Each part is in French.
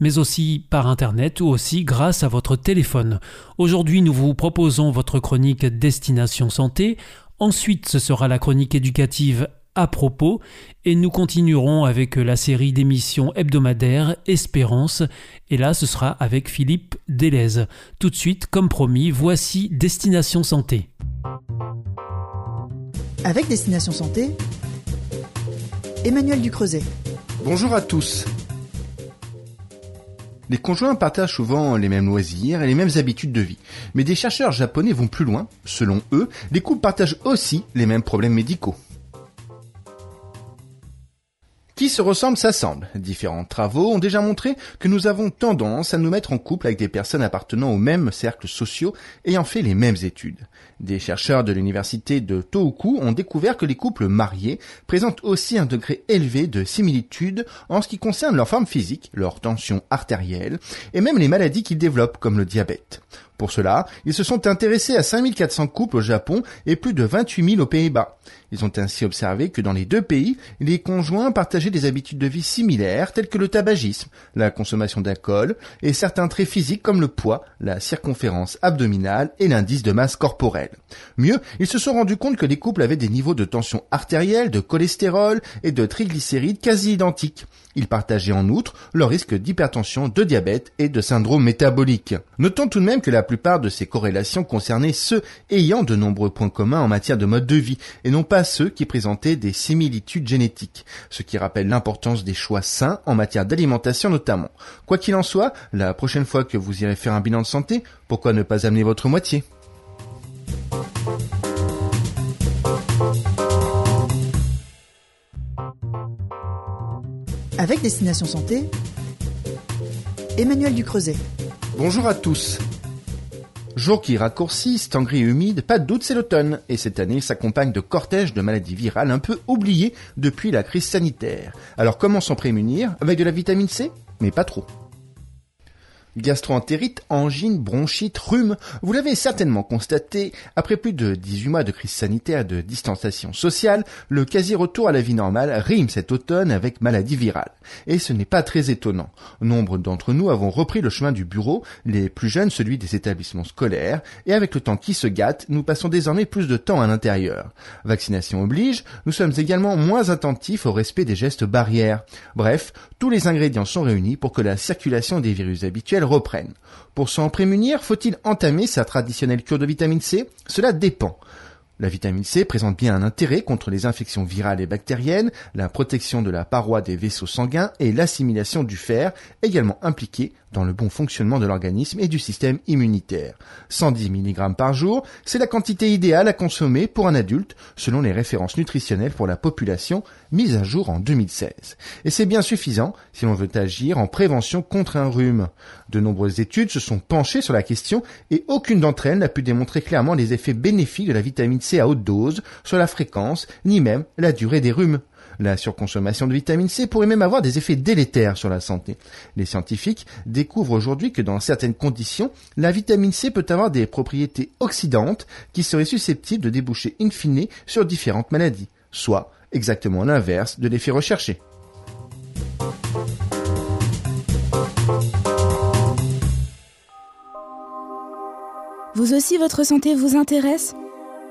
mais aussi par Internet ou aussi grâce à votre téléphone. Aujourd'hui, nous vous proposons votre chronique Destination Santé. Ensuite, ce sera la chronique éducative à propos et nous continuerons avec la série d'émissions hebdomadaires Espérance et là ce sera avec Philippe Delez. Tout de suite, comme promis, voici Destination Santé. Avec Destination Santé, Emmanuel Ducreuset. Bonjour à tous. Les conjoints partagent souvent les mêmes loisirs et les mêmes habitudes de vie. Mais des chercheurs japonais vont plus loin. Selon eux, les couples partagent aussi les mêmes problèmes médicaux. Qui se ressemble s'assemble. Différents travaux ont déjà montré que nous avons tendance à nous mettre en couple avec des personnes appartenant aux mêmes cercles sociaux ayant fait les mêmes études. Des chercheurs de l'université de Tohoku ont découvert que les couples mariés présentent aussi un degré élevé de similitude en ce qui concerne leur forme physique, leur tension artérielle et même les maladies qu'ils développent comme le diabète. Pour cela, ils se sont intéressés à 5400 couples au Japon et plus de 28 000 aux Pays-Bas. Ils ont ainsi observé que dans les deux pays, les conjoints partageaient des habitudes de vie similaires telles que le tabagisme, la consommation d'alcool et certains traits physiques comme le poids, la circonférence abdominale et l'indice de masse corporelle. Mieux, ils se sont rendus compte que les couples avaient des niveaux de tension artérielle, de cholestérol et de triglycérides quasi identiques. Ils partageaient en outre leur risque d'hypertension, de diabète et de syndrome métabolique. Notons tout de même que la plupart de ces corrélations concernaient ceux ayant de nombreux points communs en matière de mode de vie et non pas ceux qui présentaient des similitudes génétiques, ce qui rappelle l'importance des choix sains en matière d'alimentation notamment. Quoi qu'il en soit, la prochaine fois que vous irez faire un bilan de santé, pourquoi ne pas amener votre moitié? Avec Destination Santé, Emmanuel Ducreuset. Bonjour à tous. Jour qui gris et humide, pas de doute c'est l'automne, et cette année s'accompagne de cortèges de maladies virales un peu oubliées depuis la crise sanitaire. Alors comment s'en prémunir? Avec de la vitamine C? Mais pas trop. Gastroentérite, angine, bronchite, rhume, vous l'avez certainement constaté, après plus de 18 mois de crise sanitaire de distanciation sociale, le quasi-retour à la vie normale rime cet automne avec maladie virale. Et ce n'est pas très étonnant. Nombre d'entre nous avons repris le chemin du bureau, les plus jeunes celui des établissements scolaires, et avec le temps qui se gâte, nous passons désormais plus de temps à l'intérieur. Vaccination oblige, nous sommes également moins attentifs au respect des gestes barrières. Bref, tous les ingrédients sont réunis pour que la circulation des virus habituels reprennent. Pour s'en prémunir, faut-il entamer sa traditionnelle cure de vitamine C? Cela dépend. La vitamine C présente bien un intérêt contre les infections virales et bactériennes, la protection de la paroi des vaisseaux sanguins et l'assimilation du fer, également impliqués dans le bon fonctionnement de l'organisme et du système immunitaire. 110 mg par jour, c'est la quantité idéale à consommer pour un adulte selon les références nutritionnelles pour la population mises à jour en 2016. Et c'est bien suffisant si l'on veut agir en prévention contre un rhume. De nombreuses études se sont penchées sur la question et aucune d'entre elles n'a pu démontrer clairement les effets bénéfiques de la vitamine C à haute dose sur la fréquence ni même la durée des rhumes. La surconsommation de vitamine C pourrait même avoir des effets délétères sur la santé. Les scientifiques découvrent aujourd'hui que dans certaines conditions, la vitamine C peut avoir des propriétés oxydantes qui seraient susceptibles de déboucher in fine sur différentes maladies, soit exactement l'inverse de l'effet recherché. Vous aussi, votre santé vous intéresse?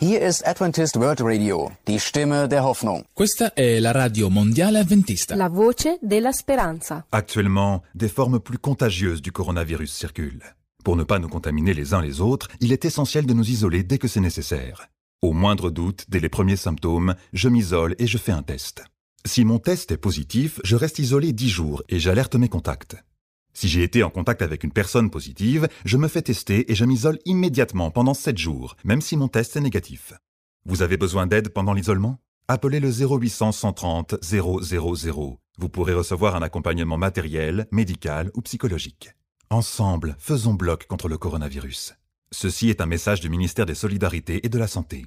Hier ist Adventist World Radio, die Stimme der Hoffnung. Questa è la radio mondiale adventista. La voce della speranza. Actuellement, des formes plus contagieuses du coronavirus circulent. Pour ne pas nous contaminer les uns les autres, il est essentiel de nous isoler dès que c'est nécessaire. Au moindre doute, dès les premiers symptômes, je m'isole et je fais un test. Si mon test est positif, je reste isolé 10 jours et j'alerte mes contacts. Si j'ai été en contact avec une personne positive, je me fais tester et je m'isole immédiatement pendant 7 jours, même si mon test est négatif. Vous avez besoin d'aide pendant l'isolement? Appelez le 0800 130 000. Vous pourrez recevoir un accompagnement matériel, médical ou psychologique. Ensemble, faisons bloc contre le coronavirus. Ceci est un message du ministère des Solidarités et de la Santé.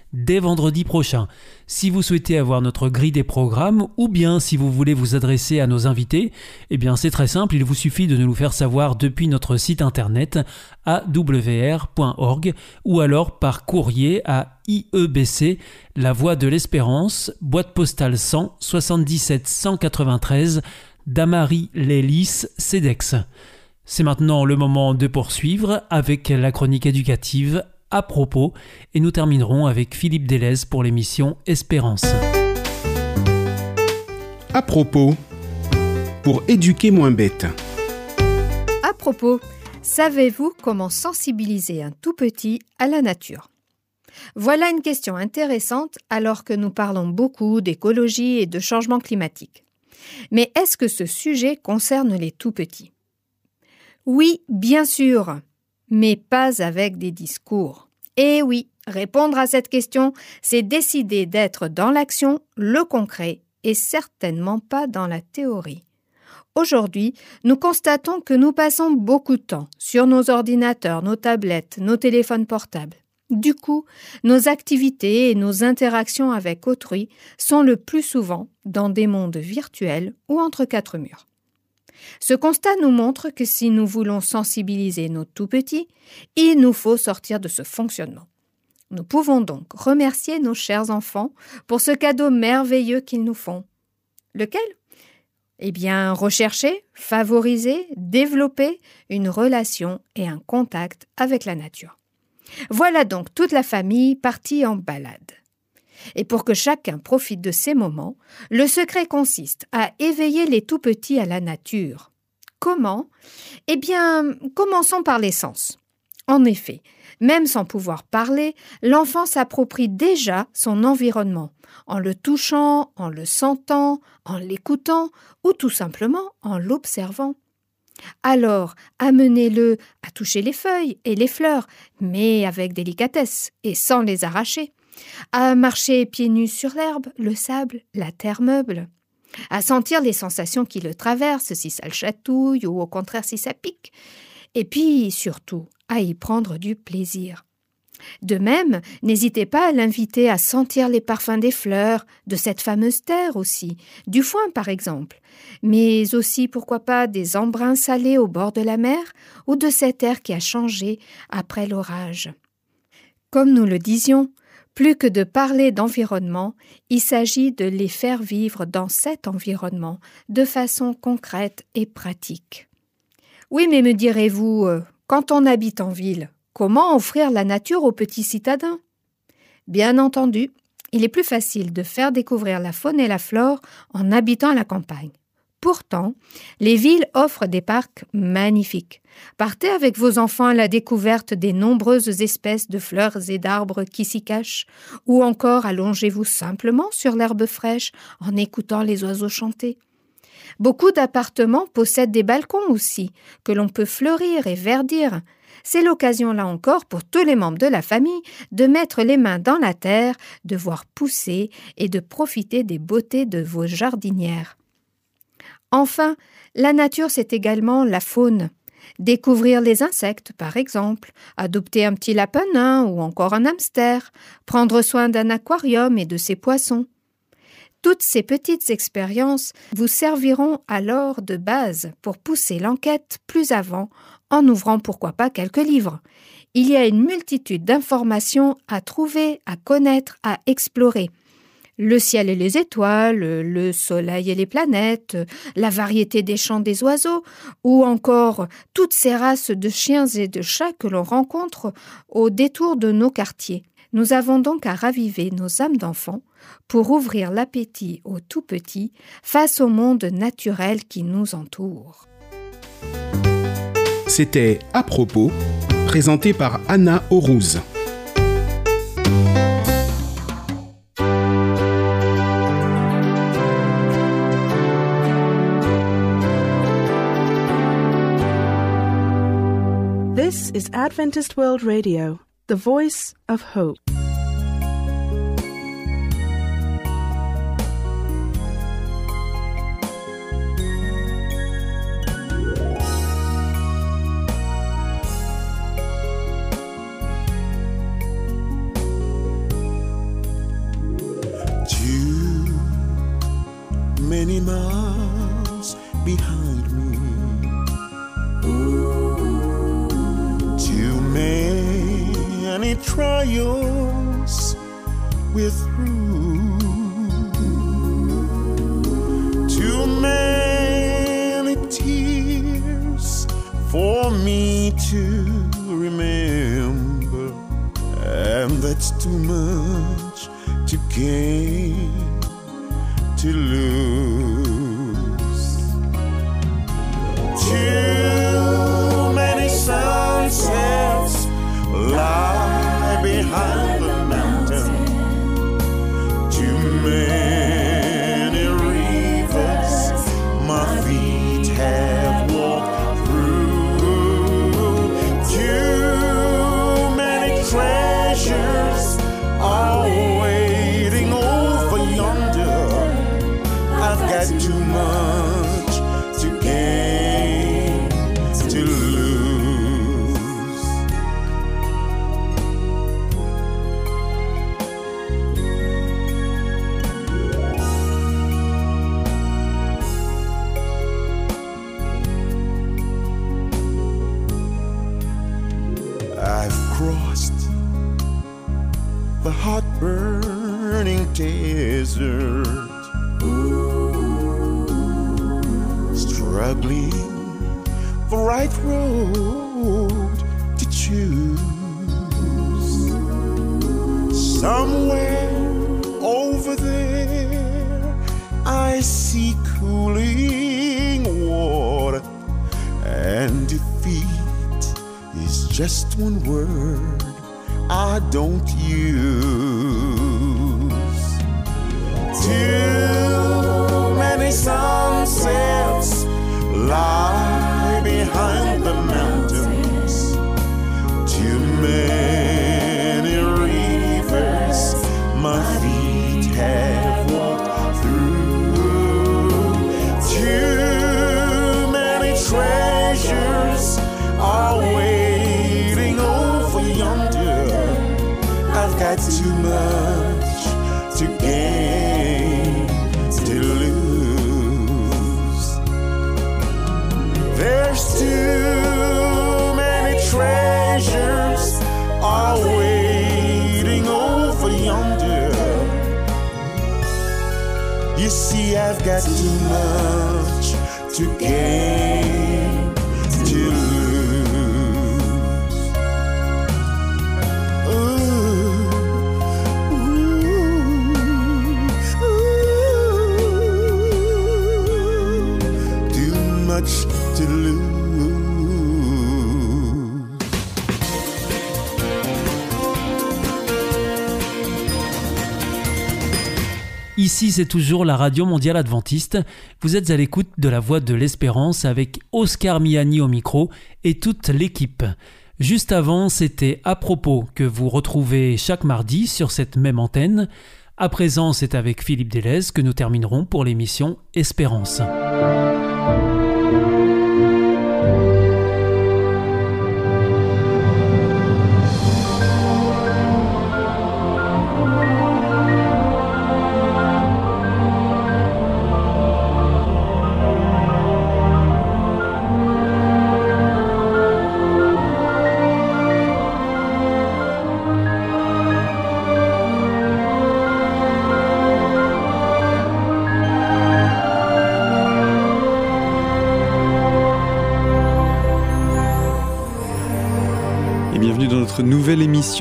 dès vendredi prochain. Si vous souhaitez avoir notre grille des programmes ou bien si vous voulez vous adresser à nos invités, eh bien c'est très simple, il vous suffit de nous le faire savoir depuis notre site internet awr.org ou alors par courrier à IEBC, La Voie de l'Espérance, boîte postale 100 77 193 Damary Lélis, CEDEX. C'est maintenant le moment de poursuivre avec la chronique éducative à propos et nous terminerons avec Philippe Delez pour l'émission Espérance. À propos, pour éduquer moins bête. À propos, savez-vous comment sensibiliser un tout petit à la nature? Voilà une question intéressante alors que nous parlons beaucoup d'écologie et de changement climatique. Mais est-ce que ce sujet concerne les tout petits? Oui, bien sûr mais pas avec des discours. Et oui, répondre à cette question, c'est décider d'être dans l'action, le concret, et certainement pas dans la théorie. Aujourd'hui, nous constatons que nous passons beaucoup de temps sur nos ordinateurs, nos tablettes, nos téléphones portables. Du coup, nos activités et nos interactions avec autrui sont le plus souvent dans des mondes virtuels ou entre quatre murs. Ce constat nous montre que si nous voulons sensibiliser nos tout-petits, il nous faut sortir de ce fonctionnement. Nous pouvons donc remercier nos chers enfants pour ce cadeau merveilleux qu'ils nous font. Lequel? Eh bien, rechercher, favoriser, développer une relation et un contact avec la nature. Voilà donc toute la famille partie en balade. Et pour que chacun profite de ces moments, le secret consiste à éveiller les tout petits à la nature. Comment? Eh bien, commençons par les sens. En effet, même sans pouvoir parler, l'enfant s'approprie déjà son environnement, en le touchant, en le sentant, en l'écoutant, ou tout simplement en l'observant. Alors, amenez-le à toucher les feuilles et les fleurs, mais avec délicatesse et sans les arracher à marcher pieds nus sur l'herbe, le sable, la terre meuble, à sentir les sensations qui le traversent, si ça le chatouille ou au contraire si ça pique, et puis surtout à y prendre du plaisir. De même, n'hésitez pas à l'inviter à sentir les parfums des fleurs, de cette fameuse terre aussi, du foin par exemple, mais aussi pourquoi pas des embruns salés au bord de la mer ou de cet air qui a changé après l'orage. Comme nous le disions, plus que de parler d'environnement, il s'agit de les faire vivre dans cet environnement de façon concrète et pratique. Oui, mais me direz-vous, euh, quand on habite en ville, comment offrir la nature aux petits citadins? Bien entendu, il est plus facile de faire découvrir la faune et la flore en habitant la campagne. Pourtant, les villes offrent des parcs magnifiques. Partez avec vos enfants à la découverte des nombreuses espèces de fleurs et d'arbres qui s'y cachent, ou encore allongez-vous simplement sur l'herbe fraîche en écoutant les oiseaux chanter. Beaucoup d'appartements possèdent des balcons aussi, que l'on peut fleurir et verdir. C'est l'occasion là encore pour tous les membres de la famille de mettre les mains dans la terre, de voir pousser et de profiter des beautés de vos jardinières. Enfin, la nature, c'est également la faune. Découvrir les insectes, par exemple, adopter un petit lapin ou encore un hamster, prendre soin d'un aquarium et de ses poissons. Toutes ces petites expériences vous serviront alors de base pour pousser l'enquête plus avant en ouvrant pourquoi pas quelques livres. Il y a une multitude d'informations à trouver, à connaître, à explorer. Le ciel et les étoiles, le soleil et les planètes, la variété des chants des oiseaux, ou encore toutes ces races de chiens et de chats que l'on rencontre au détour de nos quartiers. Nous avons donc à raviver nos âmes d'enfants pour ouvrir l'appétit aux tout petits face au monde naturel qui nous entoure. C'était À propos, présenté par Anna Aurouz. This is Adventist World Radio, the voice of hope. Right road to choose. Somewhere over there, I see cooling water, and defeat is just one word I don't use. Too many sunsets lie to gain to lose. There's too many treasures are waiting over yonder. You see, I've got too much to gain Ici, c'est toujours la Radio Mondiale Adventiste. Vous êtes à l'écoute de la Voix de l'Espérance avec Oscar Miani au micro et toute l'équipe. Juste avant, c'était à propos que vous retrouvez chaque mardi sur cette même antenne. À présent, c'est avec Philippe Delez que nous terminerons pour l'émission Espérance.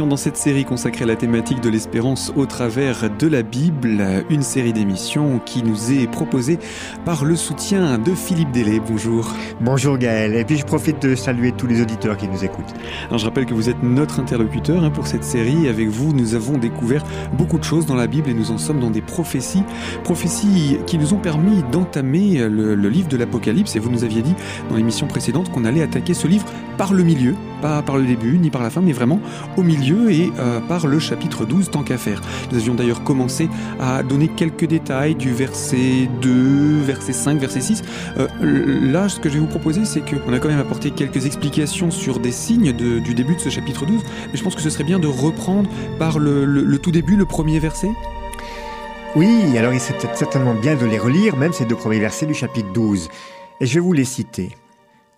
Émission dans cette série consacrée à la thématique de l'espérance au travers de la Bible, une série d'émissions qui nous est proposée par le soutien de Philippe Délé. Bonjour. Bonjour Gaël, et puis je profite de saluer tous les auditeurs qui nous écoutent. Alors je rappelle que vous êtes notre interlocuteur hein, pour cette série. Avec vous, nous avons découvert beaucoup de choses dans la Bible et nous en sommes dans des prophéties, prophéties qui nous ont permis d'entamer le, le livre de l'Apocalypse. Et vous nous aviez dit dans l'émission précédente qu'on allait attaquer ce livre par le milieu, pas par le début ni par la fin, mais vraiment au milieu et euh, par le chapitre 12, tant qu'à faire. Nous avions d'ailleurs commencé à donner quelques détails du verset 2, verset 5, verset 6. Euh, là, ce que je vais vous proposer, c'est qu'on a quand même apporté quelques explications sur des signes du début de ce chapitre 12, mais je pense que ce serait bien de reprendre par le, le, tout début, le premier verset. Oui, alors il serait certainement bien de les relire, même ces deux premiers versets du chapitre 12. Et je vais vous les citer.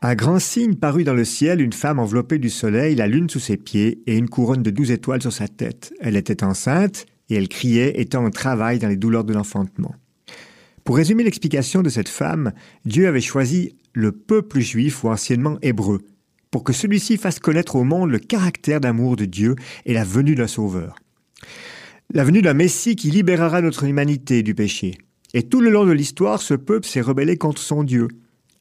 Un grand signe parut dans le ciel, une femme enveloppée du soleil, la lune sous ses pieds et une couronne de douze étoiles sur sa tête. Elle était enceinte et elle criait, étant en travail dans les douleurs de l'enfantement. Pour résumer l'explication de cette femme, Dieu avait choisi le peuple juif ou anciennement hébreu, pour que celui-ci fasse connaître au monde le caractère d'amour de Dieu et la venue d'un sauveur. La venue d'un Messie qui libérera notre humanité du péché. Et tout le long de l'histoire, ce peuple s'est rebellé contre son Dieu.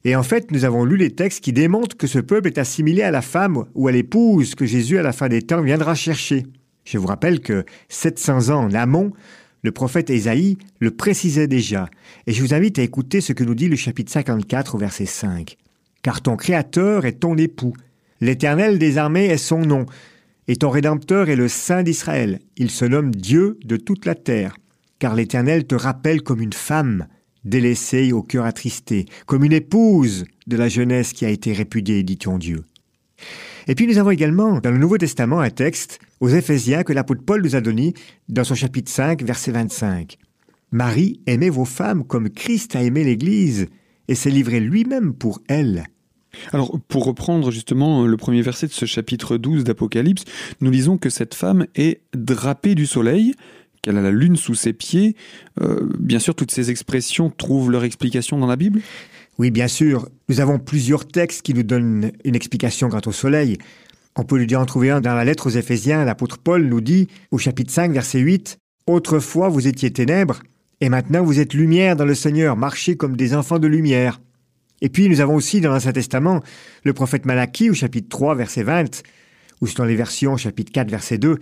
Et en fait, nous avons lu les textes qui démontrent que ce peuple est assimilé à la femme ou à l'épouse que Jésus, à la fin des temps, viendra chercher. Je vous rappelle que 700 ans en amont, le prophète Ésaïe le précisait déjà. Et je vous invite à écouter ce que nous dit le chapitre 54 au verset 5. Car ton Créateur est ton époux. L'Éternel des armées est son nom. Et ton Rédempteur est le Saint d'Israël. Il se nomme Dieu de toute la terre. Car l'Éternel te rappelle comme une femme délaissée au cœur attristé, comme une épouse de la jeunesse qui a été répudiée, dit-on Dieu. Et puis nous avons également dans le Nouveau Testament un texte aux Éphésiens que l'apôtre Paul nous a donné dans son chapitre 5, verset 25. Marie, aimez vos femmes comme Christ a aimé l'Église et s'est livré lui-même pour elle. Alors, pour reprendre justement le premier verset de ce chapitre 12 d'Apocalypse, nous lisons que cette femme est drapée du soleil, qu'elle a la lune sous ses pieds. Euh, bien sûr, toutes ces expressions trouvent leur explication dans la Bible Oui, bien sûr. Nous avons plusieurs textes qui nous donnent une explication quant au soleil. On peut lui dire en trouver un dans la lettre aux Éphésiens. L'apôtre Paul nous dit, au chapitre 5, verset 8, Autrefois vous étiez ténèbres, et maintenant vous êtes lumière dans le Seigneur, marchez comme des enfants de lumière. Et puis nous avons aussi dans l'Ancien Testament le prophète Malachie au chapitre 3, verset 20, ou dans les versions chapitre 4, verset 2,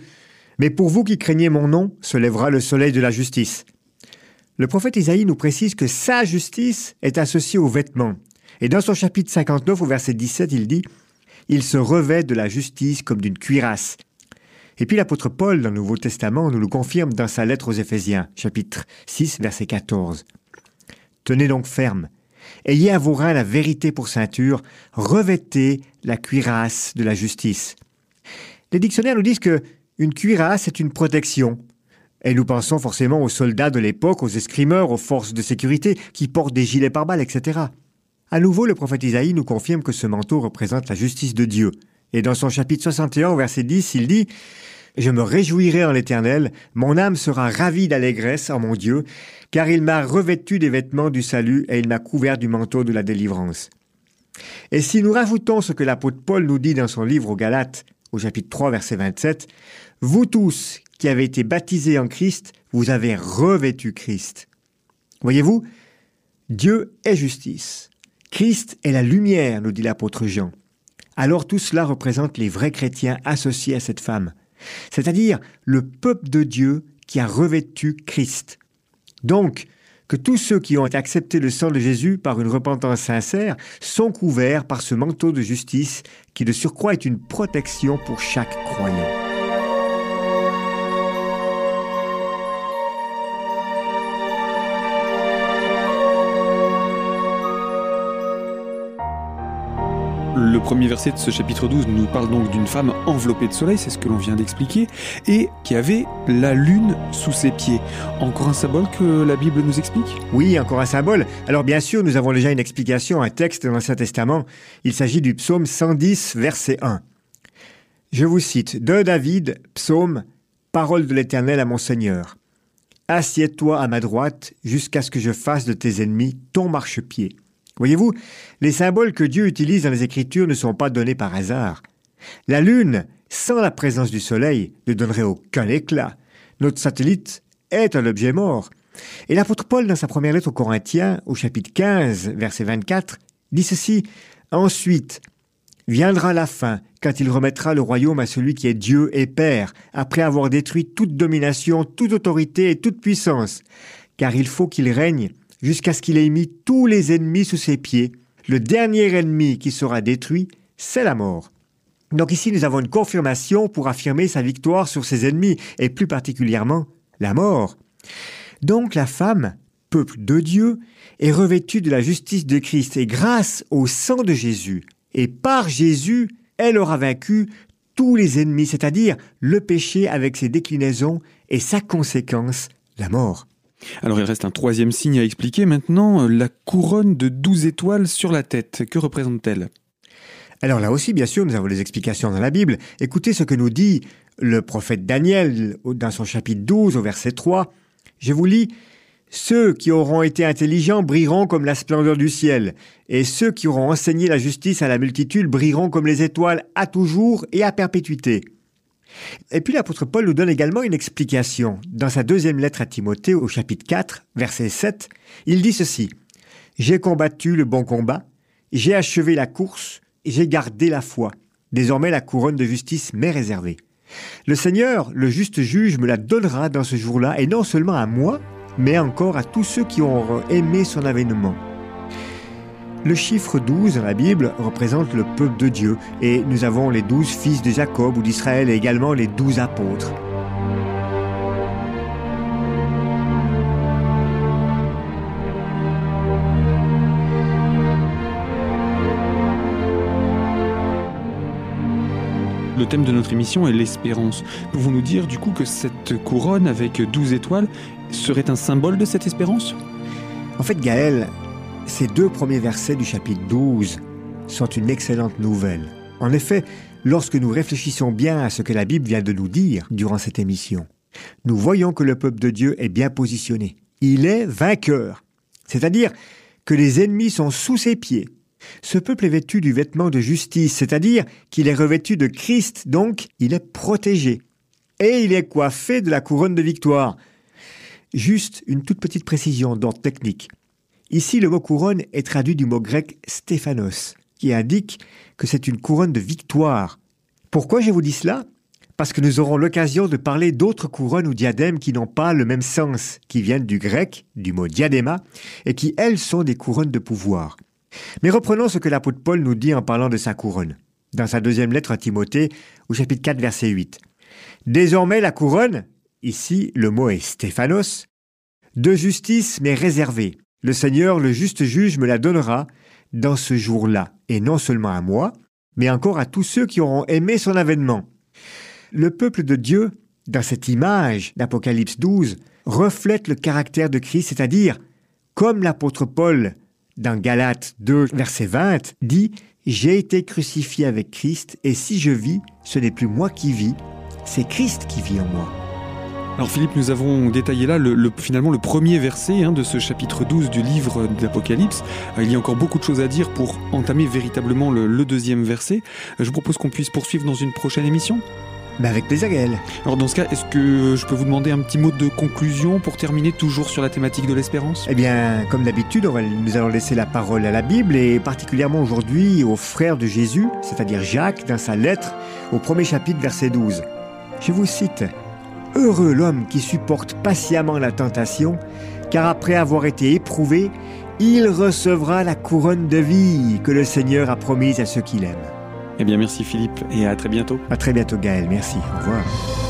mais pour vous qui craignez mon nom, se lèvera le soleil de la justice. Le prophète Isaïe nous précise que sa justice est associée aux vêtements. Et dans son chapitre 59, au verset 17, il dit Il se revêt de la justice comme d'une cuirasse. Et puis l'apôtre Paul, dans le Nouveau Testament, nous le confirme dans sa lettre aux Éphésiens, chapitre 6, verset 14. Tenez donc ferme. Ayez à vos reins la vérité pour ceinture, revêtez la cuirasse de la justice. Les dictionnaires nous disent que une cuirasse est une protection. Et nous pensons forcément aux soldats de l'époque, aux escrimeurs, aux forces de sécurité qui portent des gilets pare-balles, etc. À nouveau, le prophète Isaïe nous confirme que ce manteau représente la justice de Dieu. Et dans son chapitre 61, verset 10, il dit Je me réjouirai en l'Éternel, mon âme sera ravie d'allégresse en mon Dieu, car il m'a revêtu des vêtements du salut et il m'a couvert du manteau de la délivrance. Et si nous rajoutons ce que l'apôtre Paul nous dit dans son livre aux Galates, au chapitre 3, verset 27, Vous tous qui avez été baptisés en Christ, vous avez revêtu Christ. Voyez-vous, Dieu est justice. Christ est la lumière, nous dit l'apôtre Jean. Alors tout cela représente les vrais chrétiens associés à cette femme, c'est-à-dire le peuple de Dieu qui a revêtu Christ. Donc, que tous ceux qui ont accepté le sang de Jésus par une repentance sincère sont couverts par ce manteau de justice qui de surcroît est une protection pour chaque croyant. Le premier verset de ce chapitre 12 nous parle donc d'une femme enveloppée de soleil, c'est ce que l'on vient d'expliquer, et qui avait la lune sous ses pieds. Encore un symbole que la Bible nous explique? Oui, encore un symbole. Alors bien sûr, nous avons déjà une explication, un texte dans l'Ancien Testament. Il s'agit du psaume 110, verset 1. Je vous cite, de David, psaume, parole de l'Éternel à mon Seigneur. Assieds-toi à ma droite jusqu'à ce que je fasse de tes ennemis ton marchepied. Voyez-vous, les symboles que Dieu utilise dans les Écritures ne sont pas donnés par hasard. La lune sans la présence du Soleil, ne donnerait aucun éclat. Notre satellite est un objet mort. Et l'apôtre Paul, dans sa première lettre aux Corinthiens, au chapitre 15, verset 24, dit ceci Ensuite, viendra la fin, quand il remettra le royaume à celui qui est Dieu et Père, après avoir détruit toute domination, toute autorité et toute puissance. Car il faut qu'il règne jusqu'à ce qu'il ait mis tous les ennemis sous ses pieds. Le dernier ennemi qui sera détruit, c'est la mort. Donc ici, nous avons une confirmation pour affirmer sa victoire sur ses ennemis, et plus particulièrement la mort. Donc la femme, peuple de Dieu, est revêtue de la justice de Christ, et grâce au sang de Jésus, et par Jésus, elle aura vaincu tous les ennemis, c'est-à-dire le péché avec ses déclinaisons et sa conséquence, la mort. Alors il reste un troisième signe à expliquer maintenant, la couronne de douze étoiles sur la tête. Que représente-t-elle? Alors là aussi, bien sûr, nous avons des explications dans la Bible. Écoutez ce que nous dit le prophète Daniel dans son chapitre 12 au verset 3. Je vous lis, Ceux qui auront été intelligents brilleront comme la splendeur du ciel, et ceux qui auront enseigné la justice à la multitude brilleront comme les étoiles à toujours et à perpétuité. Et puis l'apôtre Paul nous donne également une explication. Dans sa deuxième lettre à Timothée au chapitre 4, verset 7, il dit ceci. J'ai combattu le bon combat, j'ai achevé la course, j'ai gardé la foi. Désormais la couronne de justice m'est réservée. Le Seigneur, le juste juge, me la donnera dans ce jour-là, et non seulement à moi, mais encore à tous ceux qui auront aimé son avènement. Le chiffre 12 dans la Bible représente le peuple de Dieu et nous avons les douze fils de Jacob ou d'Israël et également les douze apôtres. Le thème de notre émission est l'espérance. Pouvons nous dire du coup que cette couronne avec 12 étoiles serait un symbole de cette espérance? En fait, Gaël, ces deux premiers versets du chapitre 12 sont une excellente nouvelle. En effet, lorsque nous réfléchissons bien à ce que la Bible vient de nous dire durant cette émission, nous voyons que le peuple de Dieu est bien positionné. Il est vainqueur. C'est-à-dire que les ennemis sont sous ses pieds. Ce peuple est vêtu du vêtement de justice, c'est-à-dire qu'il est revêtu de Christ, donc il est protégé. Et il est coiffé de la couronne de victoire. Juste une toute petite précision d'ordre technique. Ici, le mot couronne est traduit du mot grec stéphanos, qui indique que c'est une couronne de victoire. Pourquoi je vous dis cela? Parce que nous aurons l'occasion de parler d'autres couronnes ou diadèmes qui n'ont pas le même sens, qui viennent du grec, du mot diadéma, et qui, elles, sont des couronnes de pouvoir. Mais reprenons ce que l'apôtre Paul nous dit en parlant de sa couronne, dans sa deuxième lettre à Timothée, au chapitre 4, verset 8. Désormais, la couronne, ici le mot est stéphanos, de justice m'est réservée. Le Seigneur, le juste juge, me la donnera dans ce jour-là, et non seulement à moi, mais encore à tous ceux qui auront aimé son avènement. Le peuple de Dieu, dans cette image d'Apocalypse 12, reflète le caractère de Christ, c'est-à-dire, comme l'apôtre Paul dans Galates 2, verset 20, dit J'ai été crucifié avec Christ, et si je vis, ce n'est plus moi qui vis, c'est Christ qui vit en moi. Alors Philippe, nous avons détaillé là le, le- finalement le premier verset hein, de ce chapitre 12 du livre d'Apocalypse. Euh, il y a encore beaucoup de choses à dire pour entamer véritablement le, le deuxième verset. Euh, je vous propose qu'on puisse poursuivre dans une prochaine émission. Mais avec plaisir, Gaël. Alors dans ce cas, est-ce que je peux vous demander un petit mot de conclusion pour terminer toujours sur la thématique de l'espérance? Eh bien, comme d'habitude, on va- nous allons laisser la parole à la Bible et particulièrement aujourd'hui au frère de Jésus, c'est-à-dire Jacques, dans sa lettre au premier chapitre, verset 12. Je vous cite Heureux l'homme qui supporte patiemment la tentation, car après avoir été éprouvé, il recevra la couronne de vie que le Seigneur a promise à ceux qui l'aiment. Eh bien merci Philippe et à très bientôt. À très bientôt, Gaël. Merci. Au revoir.